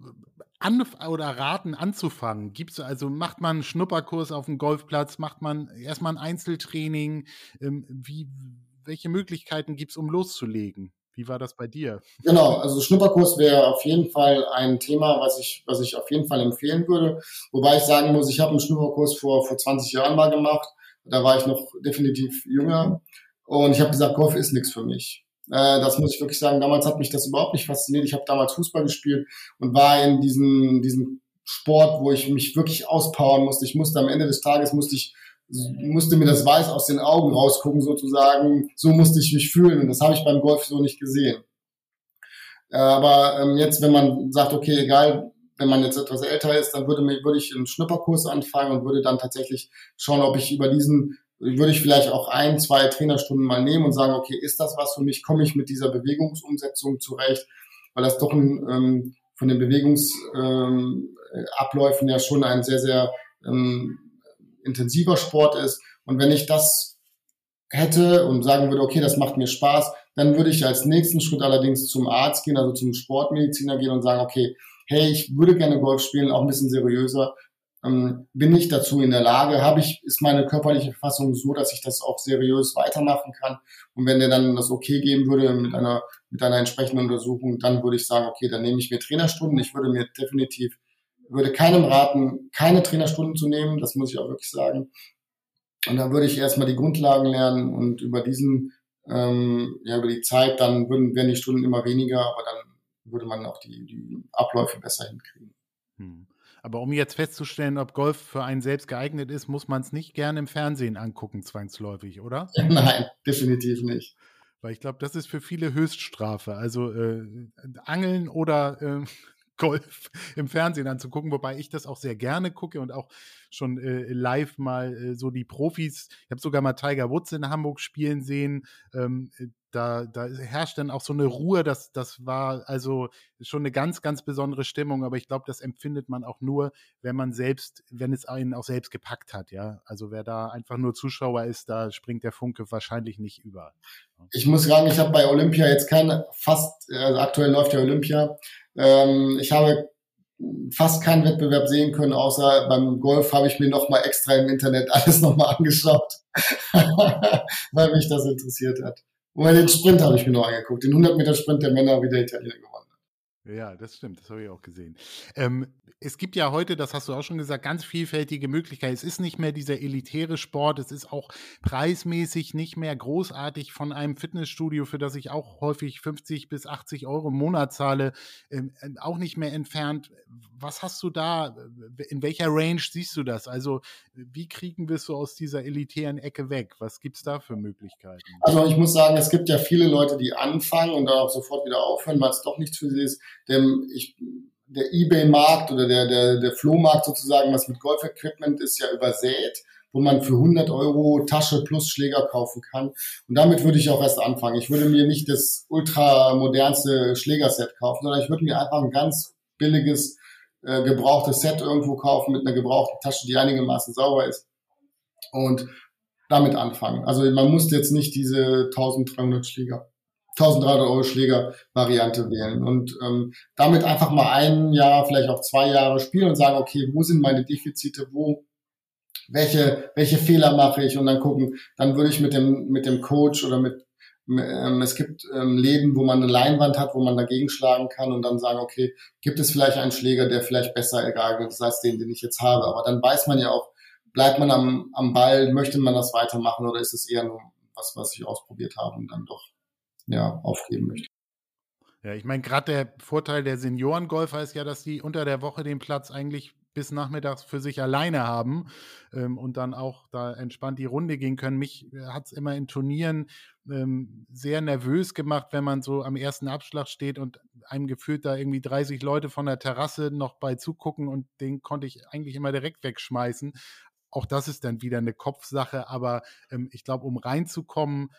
an oder raten, anzufangen? Gibt's also, macht man einen Schnupperkurs auf dem Golfplatz, macht man erstmal ein Einzeltraining? Ähm, wie, welche Möglichkeiten gibt es, um loszulegen? Wie war das bei dir? Genau, also Schnupperkurs wäre auf jeden Fall ein Thema, was ich, was ich auf jeden Fall empfehlen würde. Wobei ich sagen muss, ich habe einen Schnupperkurs vor, vor 20 Jahren mal gemacht. Da war ich noch definitiv jünger. Und ich habe gesagt, Golf ist nichts für mich. Äh, das muss ich wirklich sagen. Damals hat mich das überhaupt nicht fasziniert. Ich habe damals Fußball gespielt und war in diesem, diesem Sport, wo ich mich wirklich auspowern musste. Ich musste am Ende des Tages musste ich musste mir das Weiß aus den Augen rausgucken sozusagen. So musste ich mich fühlen und das habe ich beim Golf so nicht gesehen. Aber ähm, jetzt, wenn man sagt, okay, egal, wenn man jetzt etwas älter ist, dann würde, mir, würde ich einen Schnupperkurs anfangen und würde dann tatsächlich schauen, ob ich über diesen, würde ich vielleicht auch ein, zwei Trainerstunden mal nehmen und sagen, okay, ist das was für mich? Komme ich mit dieser Bewegungsumsetzung zurecht? Weil das doch ein, ähm, von den Bewegungsabläufen ähm, ja schon ein sehr, sehr ähm, intensiver Sport ist. Und wenn ich das hätte und sagen würde, okay, das macht mir Spaß, dann würde ich als nächsten Schritt allerdings zum Arzt gehen, also zum Sportmediziner gehen und sagen, okay, hey, ich würde gerne Golf spielen, auch ein bisschen seriöser. Ähm, bin ich dazu in der Lage? Habe ich, ist meine körperliche Verfassung so, dass ich das auch seriös weitermachen kann? Und wenn der dann das okay geben würde mit einer, mit einer entsprechenden Untersuchung, dann würde ich sagen, okay, dann nehme ich mir Trainerstunden. Ich würde mir definitiv würde keinem raten, keine Trainerstunden zu nehmen, das muss ich auch wirklich sagen. Und dann würde ich erstmal die Grundlagen lernen und über diesen, ähm, ja, über die Zeit, dann würden, werden die Stunden immer weniger, aber dann würde man auch die, die Abläufe besser hinkriegen. Hm. Aber um jetzt festzustellen, ob Golf für einen selbst geeignet ist, muss man es nicht gerne im Fernsehen angucken, zwangsläufig, oder? Nein, definitiv nicht. Weil ich glaube, das ist für viele Höchststrafe. Also äh, Angeln oder äh, Golf im Fernsehen anzugucken, wobei ich das auch sehr gerne gucke und auch schon äh, live mal äh, so die Profis. Ich habe sogar mal Tiger Woods in Hamburg spielen sehen. Ähm, äh, da, da herrscht dann auch so eine Ruhe. Das, das war also schon eine ganz, ganz besondere Stimmung. Aber ich glaube, das empfindet man auch nur, wenn man selbst, wenn es einen auch selbst gepackt hat. Ja, also wer da einfach nur Zuschauer ist, da springt der Funke wahrscheinlich nicht über. Ich muss sagen, ich habe bei Olympia jetzt keine, fast, also aktuell läuft ja Olympia. Ähm, ich habe fast keinen Wettbewerb sehen können, außer beim Golf habe ich mir noch mal extra im Internet alles noch mal angeschaut, weil mich das interessiert hat. Und den Sprint habe ich mir noch angeguckt, den 100 Meter Sprint der Männer, wie der Italiener gewonnen hat. Ja, das stimmt, das habe ich auch gesehen. Ähm, es gibt ja heute, das hast du auch schon gesagt, ganz vielfältige Möglichkeiten. Es ist nicht mehr dieser elitäre Sport, es ist auch preismäßig nicht mehr großartig von einem Fitnessstudio, für das ich auch häufig 50 bis 80 Euro im Monat zahle, ähm, äh, auch nicht mehr entfernt. Was hast du da? In welcher Range siehst du das? Also, wie kriegen wir es so aus dieser elitären Ecke weg? Was gibt es da für Möglichkeiten? Also, ich muss sagen, es gibt ja viele Leute, die anfangen und dann auch sofort wieder aufhören, weil es doch nichts für sie ist. Denn ich der Ebay-Markt oder der, der, der Flohmarkt sozusagen, was mit Golf-Equipment ist, ja übersät, wo man für 100 Euro Tasche plus Schläger kaufen kann. Und damit würde ich auch erst anfangen. Ich würde mir nicht das ultramodernste Schlägerset kaufen, sondern ich würde mir einfach ein ganz billiges, äh, gebrauchtes Set irgendwo kaufen mit einer gebrauchten Tasche, die einigermaßen sauber ist. Und damit anfangen. Also man muss jetzt nicht diese 1300 Schläger 1300 Euro Schläger-Variante wählen und ähm, damit einfach mal ein Jahr, vielleicht auch zwei Jahre spielen und sagen, okay, wo sind meine Defizite, wo, welche, welche Fehler mache ich und dann gucken, dann würde ich mit dem, mit dem Coach oder mit, ähm, es gibt ähm, Läden, wo man eine Leinwand hat, wo man dagegen schlagen kann und dann sagen, okay, gibt es vielleicht einen Schläger, der vielleicht besser geeignet ist als den, den ich jetzt habe. Aber dann weiß man ja auch, bleibt man am, am Ball, möchte man das weitermachen oder ist es eher nur was, was ich ausprobiert habe und dann doch ja, aufgeben möchte. Ja, ich meine, gerade der Vorteil der Seniorengolfer ist ja, dass die unter der Woche den Platz eigentlich bis nachmittags für sich alleine haben ähm, und dann auch da entspannt die Runde gehen können. Mich äh, hat es immer in Turnieren ähm, sehr nervös gemacht, wenn man so am ersten Abschlag steht und einem gefühlt da irgendwie 30 Leute von der Terrasse noch bei zugucken und den konnte ich eigentlich immer direkt wegschmeißen. Auch das ist dann wieder eine Kopfsache, aber ähm, ich glaube, um reinzukommen,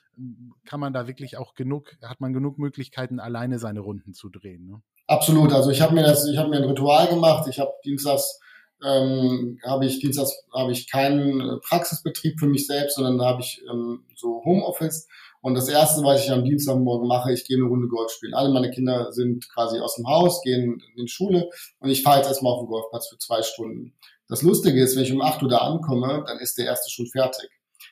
kann man da wirklich auch genug, hat man genug Möglichkeiten, alleine seine Runden zu drehen. Ne? Absolut. Also ich habe mir das, ich habe mir ein Ritual gemacht. Ich habe dienstags ähm, habe ich dienstags habe ich keinen Praxisbetrieb für mich selbst, sondern da habe ich ähm, so Homeoffice. Und das erste, was ich am Dienstagmorgen mache, ich gehe eine Runde Golf spielen. Alle meine Kinder sind quasi aus dem Haus, gehen in die Schule und ich fahre jetzt erstmal auf den Golfplatz für zwei Stunden. Das Lustige ist, wenn ich um 8 Uhr da ankomme, dann ist der erste schon fertig.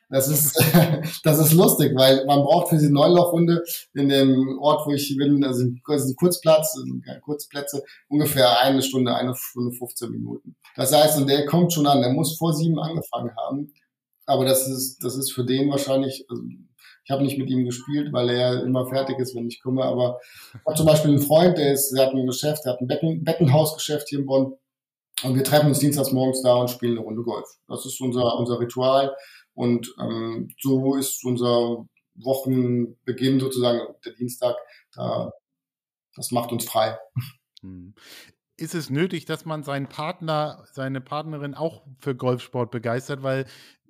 Das ist, das ist lustig, weil man braucht für die Neunlochrunde in dem Ort, wo ich bin, also ein Kurzplatz, Kurzplätze, ungefähr eine Stunde, eine Stunde 15 Minuten. Das heißt, und der kommt schon an, der muss vor sieben angefangen haben. Aber das ist, das ist für den wahrscheinlich, also ich habe nicht mit ihm gespielt, weil er immer fertig ist, wenn ich komme. Aber ich habe zum Beispiel einen Freund, der ist, der hat ein Geschäft, der hat ein Becken, Bettenhausgeschäft hier in Bonn. Und wir treffen uns dienstags morgens da und spielen eine Runde Golf. Das ist unser, unser Ritual. Und ähm, so ist unser Wochenbeginn sozusagen, der Dienstag. Da, das macht uns frei. Hm. Ist es nötig, dass man seinen Partner, seine Partnerin auch für Golfsport begeistert? Weil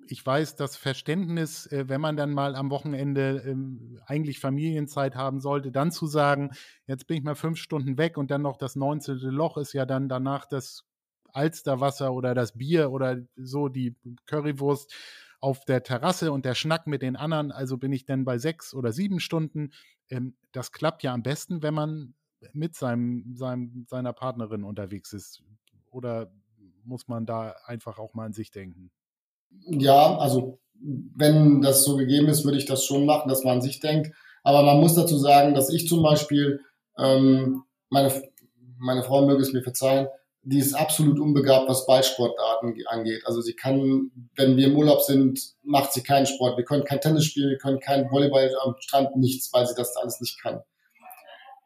ich weiß, das Verständnis, äh, wenn man dann mal am Wochenende ähm, eigentlich Familienzeit haben sollte, dann zu sagen, jetzt bin ich mal fünf Stunden weg und dann noch das 19. Loch ist ja dann danach das Alsterwasser oder das Bier oder so die Currywurst auf der Terrasse und der Schnack mit den anderen, also bin ich dann bei sechs oder sieben Stunden. Ähm, das klappt ja am besten, wenn man mit seinem, seinem, seiner Partnerin unterwegs ist. Oder muss man da einfach auch mal an sich denken? Ja, also wenn das so gegeben ist, würde ich das schon machen, dass man an sich denkt. Aber man muss dazu sagen, dass ich zum Beispiel, ähm, meine, meine Frau möge es mir verzeihen, die ist absolut unbegabt, was Ballsportarten angeht. Also sie kann, wenn wir im Urlaub sind, macht sie keinen Sport. Wir können kein Tennis spielen, wir können kein Volleyball am Strand, nichts, weil sie das alles nicht kann.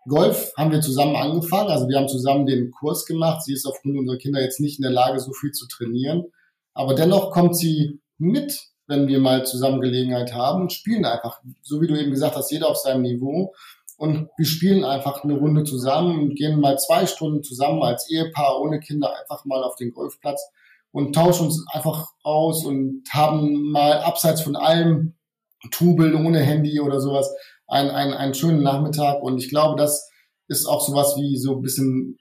Golf haben wir zusammen angefangen, also wir haben zusammen den Kurs gemacht. Sie ist aufgrund unserer Kinder jetzt nicht in der Lage, so viel zu trainieren. Aber dennoch kommt sie mit, wenn wir mal zusammen Gelegenheit haben und spielen einfach, so wie du eben gesagt hast, jeder auf seinem Niveau und wir spielen einfach eine Runde zusammen und gehen mal zwei Stunden zusammen als Ehepaar ohne Kinder einfach mal auf den Golfplatz und tauschen uns einfach aus und haben mal abseits von allem Tubeln ohne Handy oder sowas einen, einen, einen schönen Nachmittag und ich glaube, das ist auch sowas wie so ein bisschen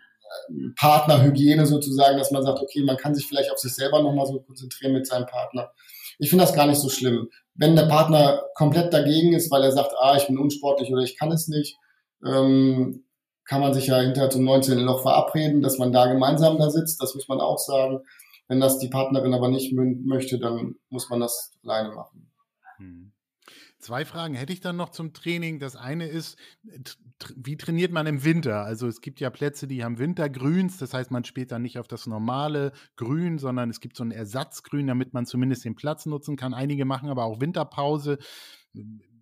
äh, Partnerhygiene sozusagen, dass man sagt, okay, man kann sich vielleicht auf sich selber nochmal so konzentrieren mit seinem Partner. Ich finde das gar nicht so schlimm. Wenn der Partner komplett dagegen ist, weil er sagt, ah, ich bin unsportlich oder ich kann es nicht, ähm, kann man sich ja hinterher zum 19. Loch verabreden, dass man da gemeinsam da sitzt. Das muss man auch sagen. Wenn das die Partnerin aber nicht möchte, dann muss man das alleine machen. Zwei Fragen hätte ich dann noch zum Training. Das eine ist, wie trainiert man im Winter? Also es gibt ja Plätze, die haben Wintergrüns, das heißt, man spielt dann nicht auf das normale Grün, sondern es gibt so ein Ersatzgrün, damit man zumindest den Platz nutzen kann. Einige machen aber auch Winterpause.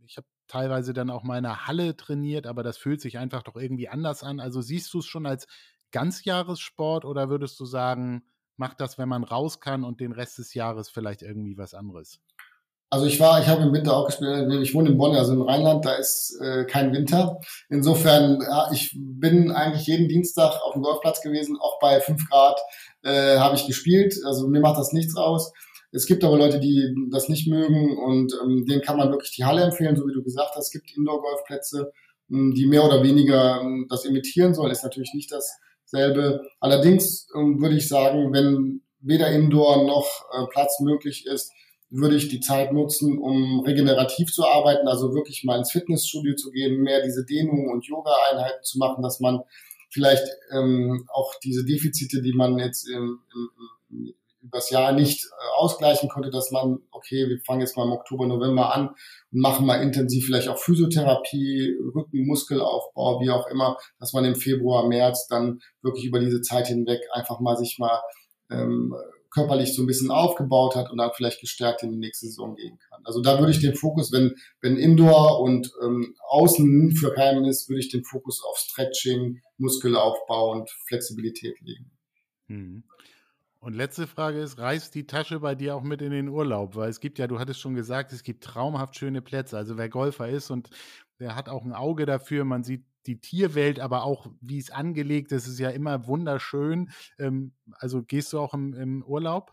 Ich habe teilweise dann auch mal in einer Halle trainiert, aber das fühlt sich einfach doch irgendwie anders an. Also siehst du es schon als Ganzjahressport oder würdest du sagen, macht das, wenn man raus kann und den Rest des Jahres vielleicht irgendwie was anderes? Also ich war, ich habe im Winter auch gespielt, ich wohne in Bonn, also im Rheinland, da ist äh, kein Winter. Insofern, ja, ich bin eigentlich jeden Dienstag auf dem Golfplatz gewesen, auch bei fünf Grad äh, habe ich gespielt. Also mir macht das nichts aus. Es gibt aber Leute, die das nicht mögen und ähm, denen kann man wirklich die Halle empfehlen, so wie du gesagt hast. Es gibt Indoor-Golfplätze, ähm, die mehr oder weniger ähm, das imitieren sollen. Ist natürlich nicht dasselbe. Allerdings ähm, würde ich sagen, wenn weder Indoor noch äh, Platz möglich ist, würde ich die Zeit nutzen, um regenerativ zu arbeiten, also wirklich mal ins Fitnessstudio zu gehen, mehr diese Dehnungen und Yoga-Einheiten zu machen, dass man vielleicht ähm, auch diese Defizite, die man jetzt im, im, übers Jahr nicht äh, ausgleichen konnte, dass man, okay, wir fangen jetzt mal im Oktober, November an und machen mal intensiv vielleicht auch Physiotherapie, Rücken, Muskelaufbau, wie auch immer, dass man im Februar, März dann wirklich über diese Zeit hinweg einfach mal sich mal ähm, körperlich so ein bisschen aufgebaut hat und dann vielleicht gestärkt in die nächste Saison gehen kann. Also da würde ich den Fokus, wenn, wenn Indoor und ähm, Außen für keinen ist, würde ich den Fokus auf Stretching, Muskelaufbau und Flexibilität legen. Mhm. Und letzte Frage ist, reißt die Tasche bei dir auch mit in den Urlaub? Weil es gibt ja, du hattest schon gesagt, es gibt traumhaft schöne Plätze. Also wer Golfer ist und der hat auch ein Auge dafür, man sieht die Tierwelt, aber auch wie es angelegt ist, ist ja immer wunderschön. Ähm, also gehst du auch im, im Urlaub?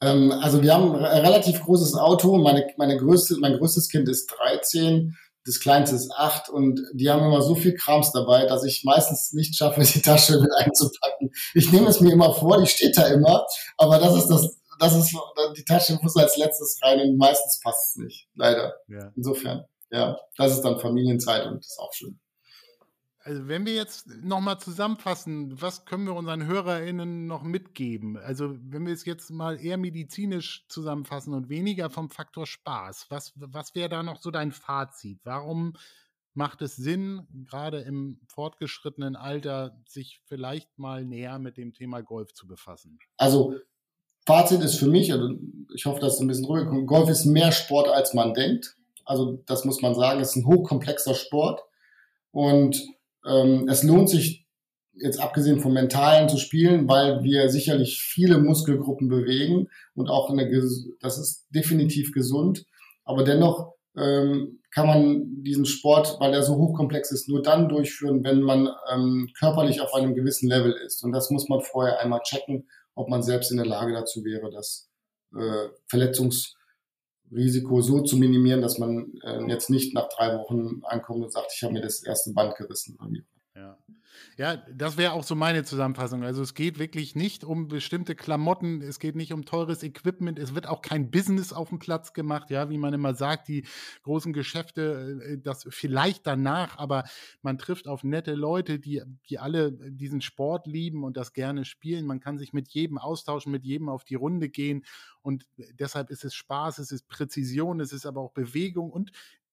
Ähm, also wir haben ein relativ großes Auto. Meine, meine größte, mein größtes Kind ist 13, das kleinste ist 8 und die haben immer so viel Krams dabei, dass ich meistens nicht schaffe, die Tasche mit einzupacken. Ich nehme es mir immer vor, die steht da immer, aber das ist das, das ist, die Tasche muss als letztes rein und meistens passt es nicht, leider. Ja. Insofern, ja, das ist dann Familienzeit und das ist auch schön. Also wenn wir jetzt nochmal zusammenfassen, was können wir unseren HörerInnen noch mitgeben? Also wenn wir es jetzt mal eher medizinisch zusammenfassen und weniger vom Faktor Spaß, was, was wäre da noch so dein Fazit? Warum macht es Sinn, gerade im fortgeschrittenen Alter, sich vielleicht mal näher mit dem Thema Golf zu befassen? Also Fazit ist für mich, also ich hoffe, dass es ein bisschen rüberkommt, Golf ist mehr Sport, als man denkt. Also das muss man sagen, es ist ein hochkomplexer Sport. Und ähm, es lohnt sich jetzt abgesehen vom Mentalen zu spielen, weil wir sicherlich viele Muskelgruppen bewegen und auch eine, das ist definitiv gesund. Aber dennoch ähm, kann man diesen Sport, weil er so hochkomplex ist, nur dann durchführen, wenn man ähm, körperlich auf einem gewissen Level ist. Und das muss man vorher einmal checken, ob man selbst in der Lage dazu wäre, das äh, Verletzungsrisiko so zu minimieren, dass man äh, jetzt nicht nach drei Wochen ankommt und sagt, ich habe mir das erste Band gerissen. Ja. Ja, das wäre auch so meine Zusammenfassung. Also es geht wirklich nicht um bestimmte Klamotten, es geht nicht um teures Equipment, es wird auch kein Business auf dem Platz gemacht, ja, wie man immer sagt, die großen Geschäfte, äh, das vielleicht danach, aber man trifft auf nette Leute, die, die alle diesen Sport lieben und das gerne spielen. Man kann sich mit jedem austauschen, mit jedem auf die Runde gehen und deshalb ist es Spaß, es ist Präzision, es ist aber auch Bewegung und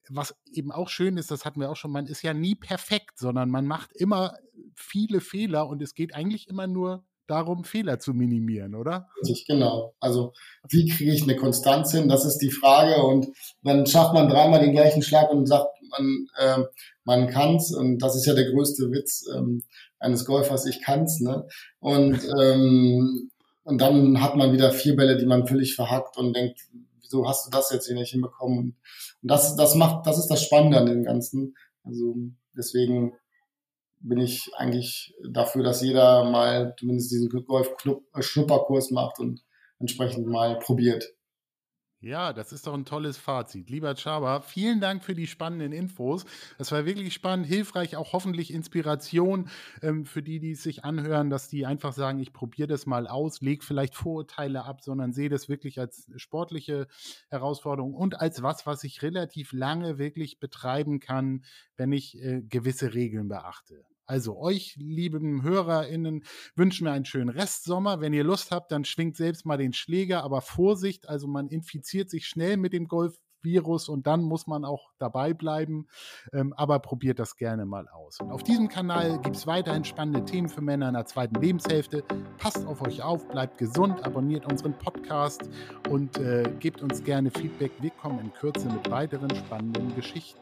was eben auch schön ist, das hatten wir auch schon, man ist ja nie perfekt, sondern man macht immer viele Fehler und es geht eigentlich immer nur darum, Fehler zu minimieren, oder? Richtig, genau. Also wie kriege ich eine Konstanz hin? Das ist die Frage. Und dann schafft man dreimal den gleichen Schlag und sagt, man, äh, man kann's. Und das ist ja der größte Witz ähm, eines Golfers, ich kann's. Ne? Und, ähm, und dann hat man wieder vier Bälle, die man völlig verhackt und denkt, wieso hast du das jetzt hier nicht hinbekommen? Und das, das macht, das ist das Spannende an dem Ganzen. Also deswegen bin ich eigentlich dafür, dass jeder mal zumindest diesen Golf-Schnupperkurs macht und entsprechend mal probiert. Ja, das ist doch ein tolles Fazit. Lieber Chaba, vielen Dank für die spannenden Infos. Das war wirklich spannend, hilfreich, auch hoffentlich Inspiration ähm, für die, die es sich anhören, dass die einfach sagen, ich probiere das mal aus, leg vielleicht Vorurteile ab, sondern sehe das wirklich als sportliche Herausforderung und als was, was ich relativ lange wirklich betreiben kann, wenn ich äh, gewisse Regeln beachte. Also euch, lieben HörerInnen, wünschen wir einen schönen Restsommer. Wenn ihr Lust habt, dann schwingt selbst mal den Schläger, aber Vorsicht, also man infiziert sich schnell mit dem Golfvirus und dann muss man auch dabei bleiben. Ähm, aber probiert das gerne mal aus. Und auf diesem Kanal gibt es weiterhin spannende Themen für Männer in der zweiten Lebenshälfte. Passt auf euch auf, bleibt gesund, abonniert unseren Podcast und äh, gebt uns gerne Feedback. Wir kommen in Kürze mit weiteren spannenden Geschichten.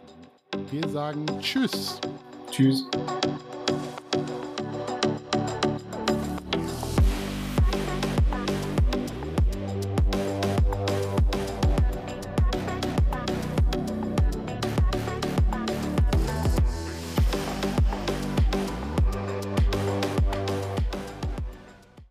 Wir sagen Tschüss. Tschüss.